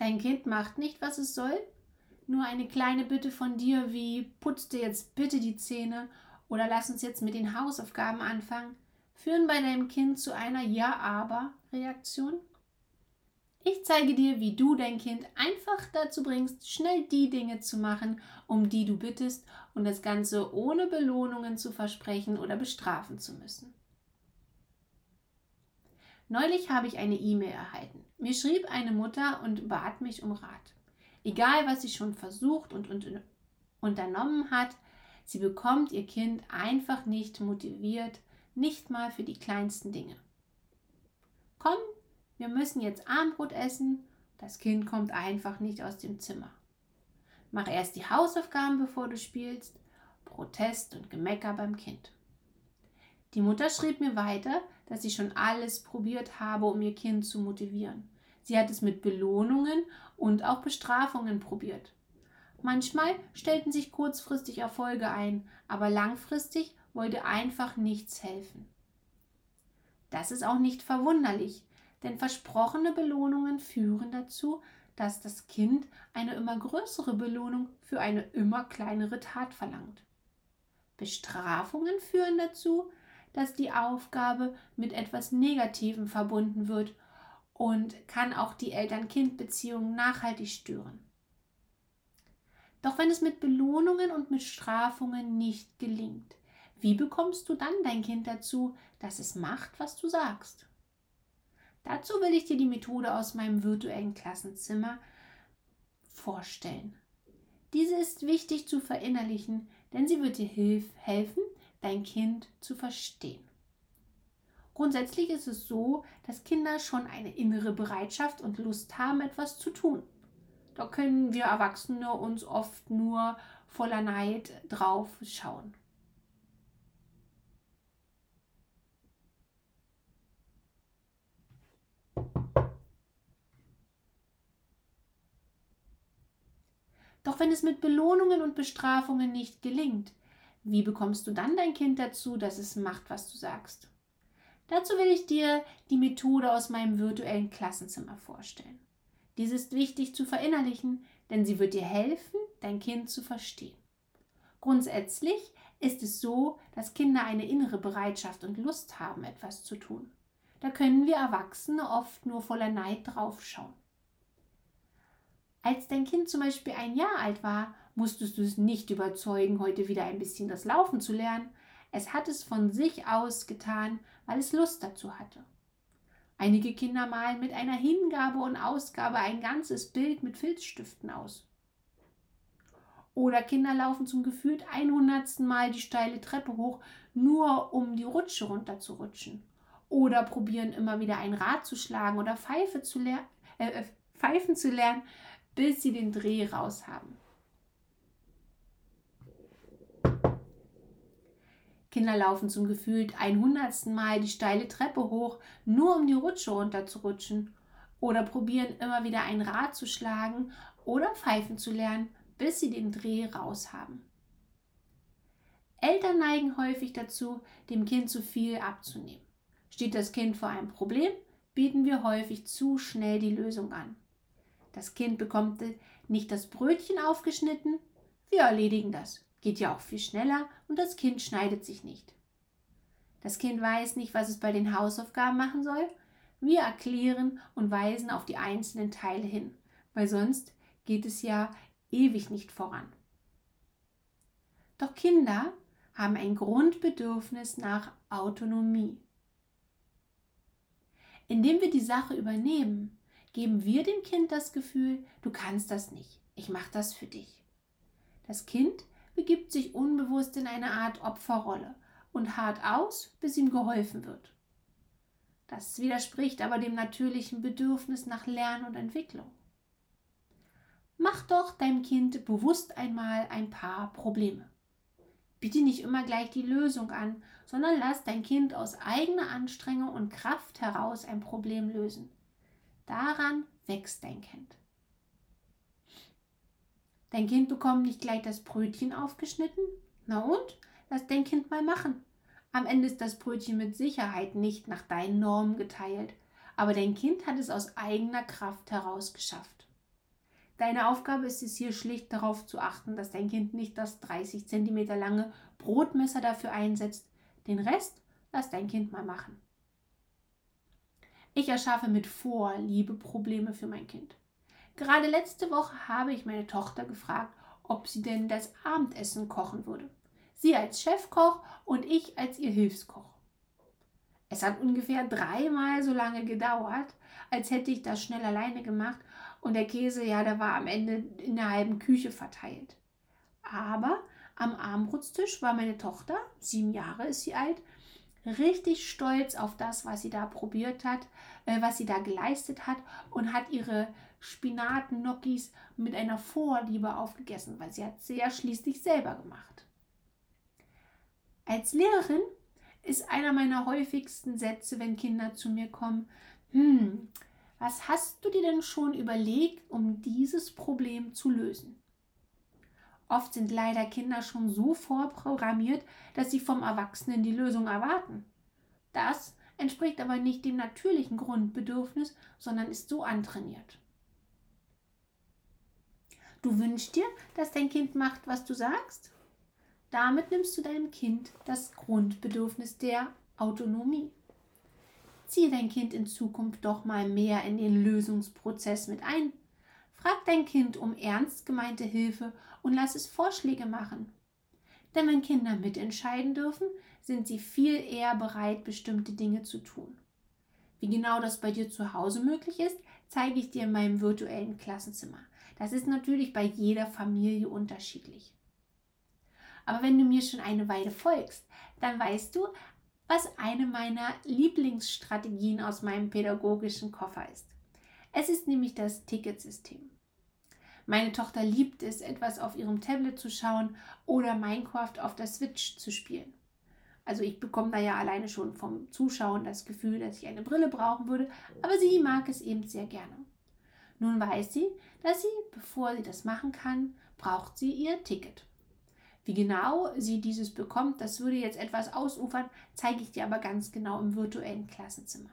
Dein Kind macht nicht, was es soll? Nur eine kleine Bitte von dir wie putz dir jetzt bitte die Zähne oder lass uns jetzt mit den Hausaufgaben anfangen, führen bei deinem Kind zu einer Ja-Aber-Reaktion? Ich zeige dir, wie du dein Kind einfach dazu bringst, schnell die Dinge zu machen, um die du bittest und das Ganze ohne Belohnungen zu versprechen oder bestrafen zu müssen. Neulich habe ich eine E-Mail erhalten. Mir schrieb eine Mutter und bat mich um Rat. Egal, was sie schon versucht und, und unternommen hat, sie bekommt ihr Kind einfach nicht motiviert, nicht mal für die kleinsten Dinge. Komm, wir müssen jetzt Abendbrot essen. Das Kind kommt einfach nicht aus dem Zimmer. Mach erst die Hausaufgaben, bevor du spielst. Protest und Gemecker beim Kind. Die Mutter schrieb mir weiter, dass sie schon alles probiert habe, um ihr Kind zu motivieren. Sie hat es mit Belohnungen und auch Bestrafungen probiert. Manchmal stellten sich kurzfristig Erfolge ein, aber langfristig wollte einfach nichts helfen. Das ist auch nicht verwunderlich, denn versprochene Belohnungen führen dazu, dass das Kind eine immer größere Belohnung für eine immer kleinere Tat verlangt. Bestrafungen führen dazu, dass die Aufgabe mit etwas Negativem verbunden wird und kann auch die Eltern-Kind-Beziehung nachhaltig stören. Doch wenn es mit Belohnungen und mit Strafungen nicht gelingt, wie bekommst du dann dein Kind dazu, dass es macht, was du sagst? Dazu will ich dir die Methode aus meinem virtuellen Klassenzimmer vorstellen. Diese ist wichtig zu verinnerlichen, denn sie wird dir helfen, dein Kind zu verstehen. Grundsätzlich ist es so, dass Kinder schon eine innere Bereitschaft und Lust haben, etwas zu tun. Da können wir Erwachsene uns oft nur voller Neid drauf schauen. Doch wenn es mit Belohnungen und Bestrafungen nicht gelingt, wie bekommst du dann dein Kind dazu, dass es macht, was du sagst? Dazu will ich dir die Methode aus meinem virtuellen Klassenzimmer vorstellen. Dies ist wichtig zu verinnerlichen, denn sie wird dir helfen, dein Kind zu verstehen. Grundsätzlich ist es so, dass Kinder eine innere Bereitschaft und Lust haben, etwas zu tun. Da können wir Erwachsene oft nur voller Neid draufschauen. Als dein Kind zum Beispiel ein Jahr alt war, musstest du es nicht überzeugen, heute wieder ein bisschen das Laufen zu lernen. Es hat es von sich aus getan, weil es Lust dazu hatte. Einige Kinder malen mit einer Hingabe und Ausgabe ein ganzes Bild mit Filzstiften aus. Oder Kinder laufen zum gefühlt 100. Mal die steile Treppe hoch, nur um die Rutsche runterzurutschen. Oder probieren immer wieder ein Rad zu schlagen oder Pfeife zu äh, äh, pfeifen zu lernen, bis sie den Dreh raus haben. Kinder laufen zum gefühlt 100. Mal die steile Treppe hoch, nur um die Rutsche runterzurutschen. Oder probieren immer wieder ein Rad zu schlagen oder pfeifen zu lernen, bis sie den Dreh raus haben. Eltern neigen häufig dazu, dem Kind zu viel abzunehmen. Steht das Kind vor einem Problem, bieten wir häufig zu schnell die Lösung an. Das Kind bekommt nicht das Brötchen aufgeschnitten, wir erledigen das. Geht ja auch viel schneller und das Kind schneidet sich nicht. Das Kind weiß nicht, was es bei den Hausaufgaben machen soll. Wir erklären und weisen auf die einzelnen Teile hin, weil sonst geht es ja ewig nicht voran. Doch Kinder haben ein Grundbedürfnis nach Autonomie. Indem wir die Sache übernehmen, geben wir dem Kind das Gefühl, du kannst das nicht, ich mache das für dich. Das Kind begibt sich unbewusst in eine Art Opferrolle und hart aus, bis ihm geholfen wird. Das widerspricht aber dem natürlichen Bedürfnis nach Lern- und Entwicklung. Mach doch deinem Kind bewusst einmal ein paar Probleme. Bitte nicht immer gleich die Lösung an, sondern lass dein Kind aus eigener Anstrengung und Kraft heraus ein Problem lösen. Daran wächst dein Kind. Dein Kind bekommt nicht gleich das Brötchen aufgeschnitten? Na und? Lass dein Kind mal machen. Am Ende ist das Brötchen mit Sicherheit nicht nach deinen Normen geteilt, aber dein Kind hat es aus eigener Kraft heraus geschafft. Deine Aufgabe ist es hier schlicht darauf zu achten, dass dein Kind nicht das 30 cm lange Brotmesser dafür einsetzt. Den Rest lass dein Kind mal machen. Ich erschaffe mit Vorliebe Probleme für mein Kind. Gerade letzte Woche habe ich meine Tochter gefragt, ob sie denn das Abendessen kochen würde. Sie als Chefkoch und ich als ihr Hilfskoch. Es hat ungefähr dreimal so lange gedauert, als hätte ich das schnell alleine gemacht und der Käse, ja, der war am Ende in der halben Küche verteilt. Aber am Abendbrotstisch war meine Tochter, sieben Jahre ist sie alt, richtig stolz auf das, was sie da probiert hat, äh, was sie da geleistet hat und hat ihre Spinat-Gnocchis mit einer Vorliebe aufgegessen, weil sie hat sie ja schließlich selber gemacht. Als Lehrerin ist einer meiner häufigsten Sätze, wenn Kinder zu mir kommen, hm, was hast du dir denn schon überlegt, um dieses Problem zu lösen? Oft sind leider Kinder schon so vorprogrammiert, dass sie vom Erwachsenen die Lösung erwarten. Das entspricht aber nicht dem natürlichen Grundbedürfnis, sondern ist so antrainiert. Du wünschst dir, dass dein Kind macht, was du sagst? Damit nimmst du deinem Kind das Grundbedürfnis der Autonomie. Ziehe dein Kind in Zukunft doch mal mehr in den Lösungsprozess mit ein. Frag dein Kind um ernst gemeinte Hilfe und lass es Vorschläge machen. Denn wenn Kinder mitentscheiden dürfen, sind sie viel eher bereit, bestimmte Dinge zu tun. Wie genau das bei dir zu Hause möglich ist, zeige ich dir in meinem virtuellen Klassenzimmer. Das ist natürlich bei jeder Familie unterschiedlich. Aber wenn du mir schon eine Weile folgst, dann weißt du, was eine meiner Lieblingsstrategien aus meinem pädagogischen Koffer ist. Es ist nämlich das Ticketsystem. Meine Tochter liebt es, etwas auf ihrem Tablet zu schauen oder Minecraft auf der Switch zu spielen. Also ich bekomme da ja alleine schon vom Zuschauen das Gefühl, dass ich eine Brille brauchen würde, aber sie mag es eben sehr gerne. Nun weiß sie, dass sie, bevor sie das machen kann, braucht sie ihr Ticket. Wie genau sie dieses bekommt, das würde jetzt etwas ausufern, zeige ich dir aber ganz genau im virtuellen Klassenzimmer.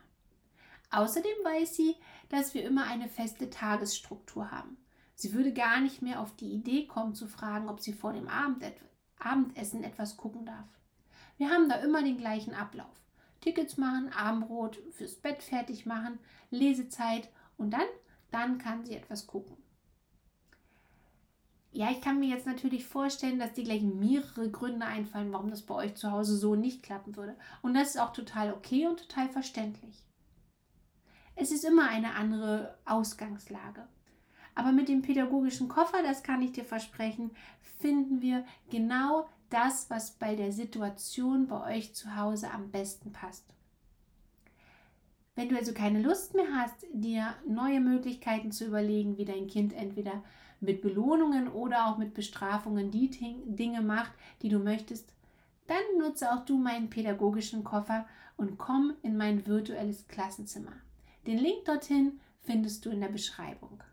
Außerdem weiß sie, dass wir immer eine feste Tagesstruktur haben. Sie würde gar nicht mehr auf die Idee kommen zu fragen, ob sie vor dem Abendessen etwas gucken darf. Wir haben da immer den gleichen Ablauf. Tickets machen, Abendbrot fürs Bett fertig machen, Lesezeit und dann, dann kann sie etwas gucken. Ja, ich kann mir jetzt natürlich vorstellen, dass dir gleich mehrere Gründe einfallen, warum das bei euch zu Hause so nicht klappen würde. Und das ist auch total okay und total verständlich. Es ist immer eine andere Ausgangslage. Aber mit dem pädagogischen Koffer, das kann ich dir versprechen, finden wir genau das, was bei der Situation bei euch zu Hause am besten passt. Wenn du also keine Lust mehr hast, dir neue Möglichkeiten zu überlegen, wie dein Kind entweder mit Belohnungen oder auch mit Bestrafungen die Dinge macht, die du möchtest, dann nutze auch du meinen pädagogischen Koffer und komm in mein virtuelles Klassenzimmer. Den Link dorthin findest du in der Beschreibung.